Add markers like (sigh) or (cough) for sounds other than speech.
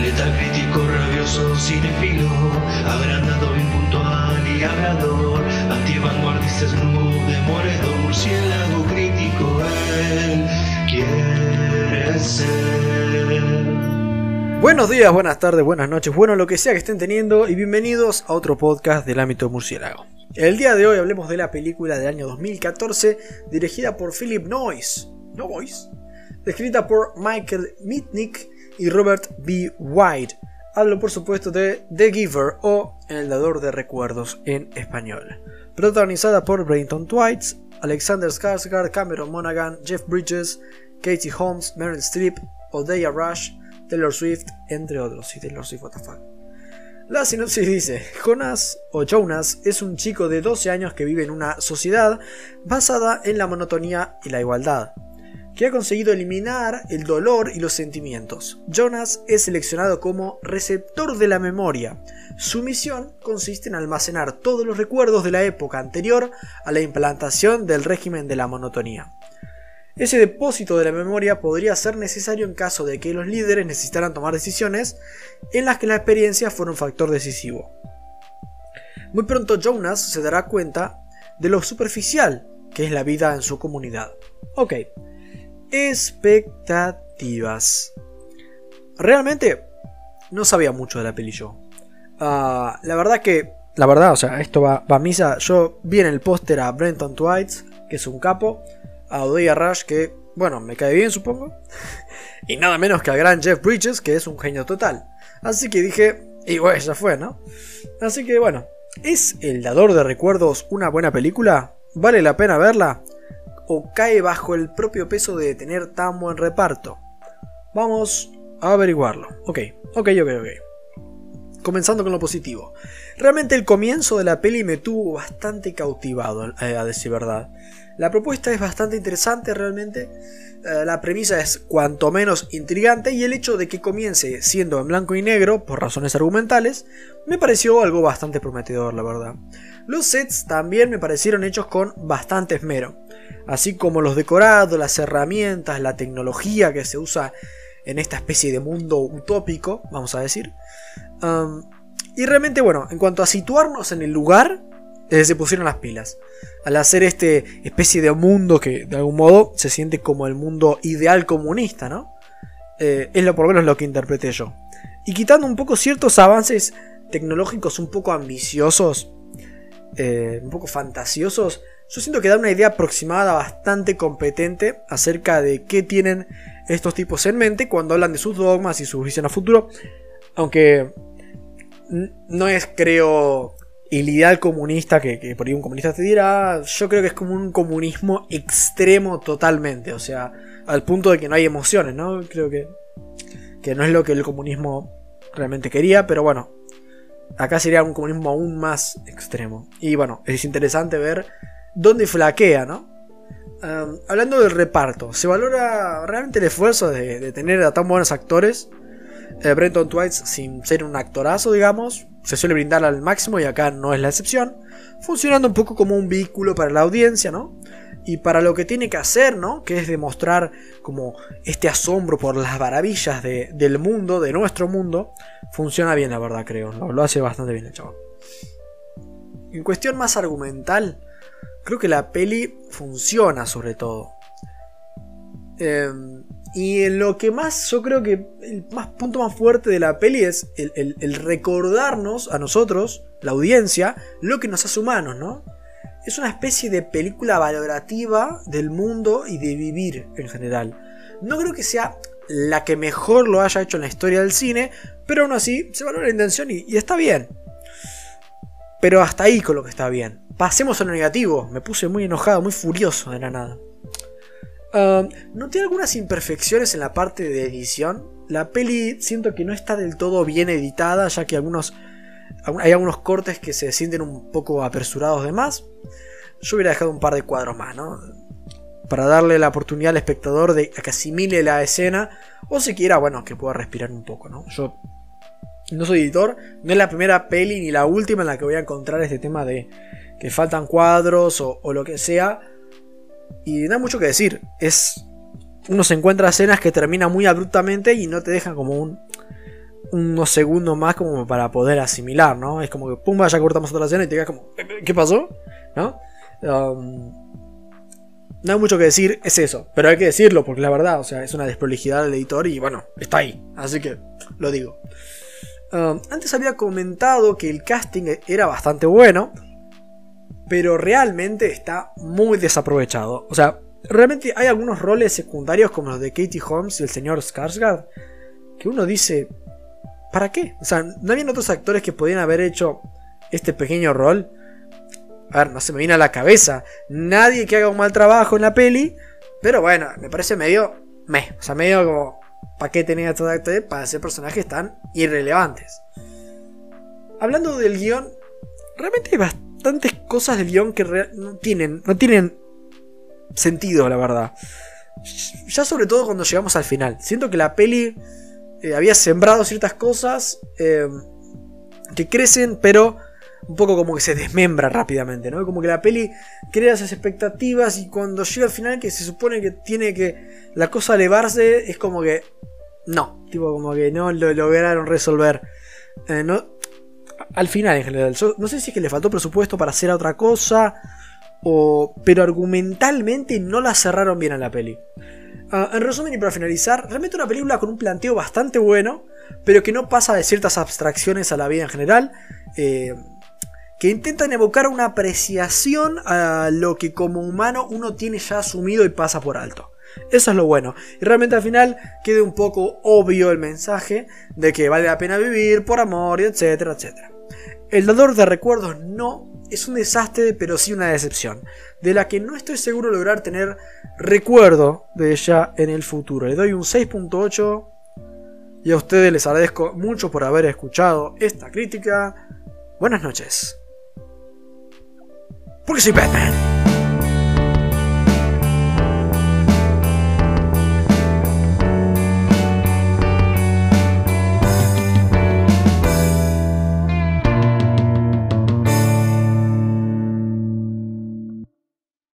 Letal crítico, rabioso, cinefilo, agrandado, impuntual y hablador, antivanguardista, murciélago crítico, él quiere ser. Buenos días, buenas tardes, buenas noches, bueno lo que sea que estén teniendo y bienvenidos a otro podcast del ámbito murciélago. El día de hoy hablemos de la película del año 2014 dirigida por Philip Noyce, Noyce, escrita por Michael Mitnick y Robert B. White. Hablo por supuesto de The Giver o El dador de recuerdos en español. Protagonizada por Brenton Twites, Alexander Skarsgård, Cameron Monaghan, Jeff Bridges, Katie Holmes, Meryl Streep, Odeya Rush, Taylor Swift, entre otros. Y Taylor Swift, what La sinopsis dice, Jonas o Jonas es un chico de 12 años que vive en una sociedad basada en la monotonía y la igualdad que ha conseguido eliminar el dolor y los sentimientos. Jonas es seleccionado como receptor de la memoria. Su misión consiste en almacenar todos los recuerdos de la época anterior a la implantación del régimen de la monotonía. Ese depósito de la memoria podría ser necesario en caso de que los líderes necesitaran tomar decisiones en las que la experiencia fuera un factor decisivo. Muy pronto Jonas se dará cuenta de lo superficial que es la vida en su comunidad. Ok, expectativas. Realmente no sabía mucho de la peli yo. Ah, la verdad que, la verdad, o sea, esto va, a misa. Yo vi en el póster a Brenton Twites, que es un capo, a Odeya Rush, que, bueno, me cae bien supongo, (laughs) y nada menos que al gran Jeff Bridges, que es un genio total. Así que dije, y bueno, ya fue, ¿no? Así que bueno, ¿es El Dador de Recuerdos una buena película? ¿Vale la pena verla? O cae bajo el propio peso de tener tan buen reparto? Vamos a averiguarlo. Ok, ok, ok, ok. Comenzando con lo positivo. Realmente el comienzo de la peli me tuvo bastante cautivado, eh, a decir verdad. La propuesta es bastante interesante realmente. Eh, la premisa es cuanto menos intrigante y el hecho de que comience siendo en blanco y negro, por razones argumentales, me pareció algo bastante prometedor, la verdad. Los sets también me parecieron hechos con bastante esmero así como los decorados, las herramientas, la tecnología que se usa en esta especie de mundo utópico, vamos a decir. y realmente, bueno, en cuanto a situarnos en el lugar, eh, se pusieron las pilas. Al hacer este especie de mundo que de algún modo se siente como el mundo ideal comunista, ¿no? Eh, es lo por lo menos lo que interpreté yo. Y quitando un poco ciertos avances tecnológicos un poco ambiciosos, eh, un poco fantasiosos, yo siento que da una idea aproximada bastante competente acerca de qué tienen estos tipos en mente cuando hablan de sus dogmas y su visión a futuro. Aunque no es, creo, el ideal comunista que, por ahí un comunista te dirá. Yo creo que es como un comunismo extremo totalmente. O sea, al punto de que no hay emociones, ¿no? Creo que, que no es lo que el comunismo realmente quería, pero bueno. Acá sería un comunismo aún más extremo. Y bueno, es interesante ver dónde flaquea, ¿no? hablando del reparto, se valora realmente el esfuerzo de, tener a tan buenos actores. Eh, Brenton Twites, sin ser un actorazo, digamos, se suele brindar al máximo y acá no es la excepción, funcionando un poco como un vehículo para la audiencia, ¿no? Y para lo que tiene que hacer, ¿no? Que es demostrar como este asombro por las maravillas del mundo, de nuestro mundo, funciona bien, la verdad, creo. Lo, lo hace bastante bien el chaval. En cuestión más argumental, creo que la peli funciona sobre todo. Em, y en lo que más, yo creo que el más punto más fuerte de la peli es el, recordarnos a nosotros, la audiencia, lo que nos hace humanos, ¿no? Es una especie de película valorativa del mundo y de vivir en general. No creo que sea la que mejor lo haya hecho en la historia del cine, pero aún así se valora la intención y, y está bien. Pero hasta ahí con lo que está bien. Pasemos a lo negativo. Me puse muy enojado, muy furioso de la nada. Um, noté algunas imperfecciones en la parte de edición. La peli siento que no está del todo bien editada, ya que algunos, hay algunos cortes que se sienten un poco apresurados de más. Yo hubiera dejado un par de cuadros más, ¿no? Para darle la oportunidad al espectador de que asimile la escena o siquiera, bueno, que pueda respirar un poco, ¿no? Yo no soy editor, no es la primera peli ni la última en la que voy a encontrar este tema de que faltan cuadros o, lo que sea. Y no hay mucho que decir. Es. Uno se encuentra escenas que terminan muy abruptamente y no te dejan como un. unos segundos más como para poder asimilar, ¿no? Es como que pumba, ya cortamos otra escena y te quedas como, ¿qué pasó? ¿No? Um, no hay mucho que decir, es eso. Pero hay que decirlo, porque la verdad, o sea, es una desprolijidad del editor y bueno, está ahí. Así que lo digo. Um, antes había comentado que el casting era bastante bueno, pero realmente está muy desaprovechado. O sea, realmente hay algunos roles secundarios como los de Katie Holmes y el señor Skarsgård que uno dice, ¿para qué? O sea, no habían otros actores que podían haber hecho este pequeño rol. A ver, no se me viene a la cabeza. Nadie que haga un mal trabajo en la peli. Pero bueno, me parece medio. Me. O sea, medio como. ¿Para qué tenía estos actores para hacer personajes tan irrelevantes? Hablando del guion, realmente hay bastantes cosas del guion que no tienen, no tienen sentido, la verdad. Ya sobre todo cuando llegamos al final. Siento que la peli eh, había sembrado ciertas cosas eh, que crecen, pero un poco como que se desmembra rápidamente, ¿no? Como que la peli crea esas expectativas y cuando llega al final que se supone que tiene que la cosa elevarse, es como que no, tipo como que no lo lograron resolver. Eh, no, al final en general, no sé si es que le faltó presupuesto para hacer otra cosa, o, pero argumentalmente no la cerraron bien a la peli. Ah, en resumen y para finalizar, realmente una película con un planteo bastante bueno, pero que no pasa de ciertas abstracciones a la vida en general. Eh, que intentan evocar una apreciación a lo que como humano uno tiene ya asumido y pasa por alto. Eso es lo bueno. Y realmente al final quede un poco obvio el mensaje de que vale la pena vivir por amor y etcétera, etcétera. El dador de recuerdos no es un desastre, pero sí una decepción, de la que no estoy seguro lograr tener recuerdo de ella en el futuro. Le doy un 6.8 y a ustedes les agradezco mucho por haber escuchado esta crítica. Buenas noches. Porque soy Batman.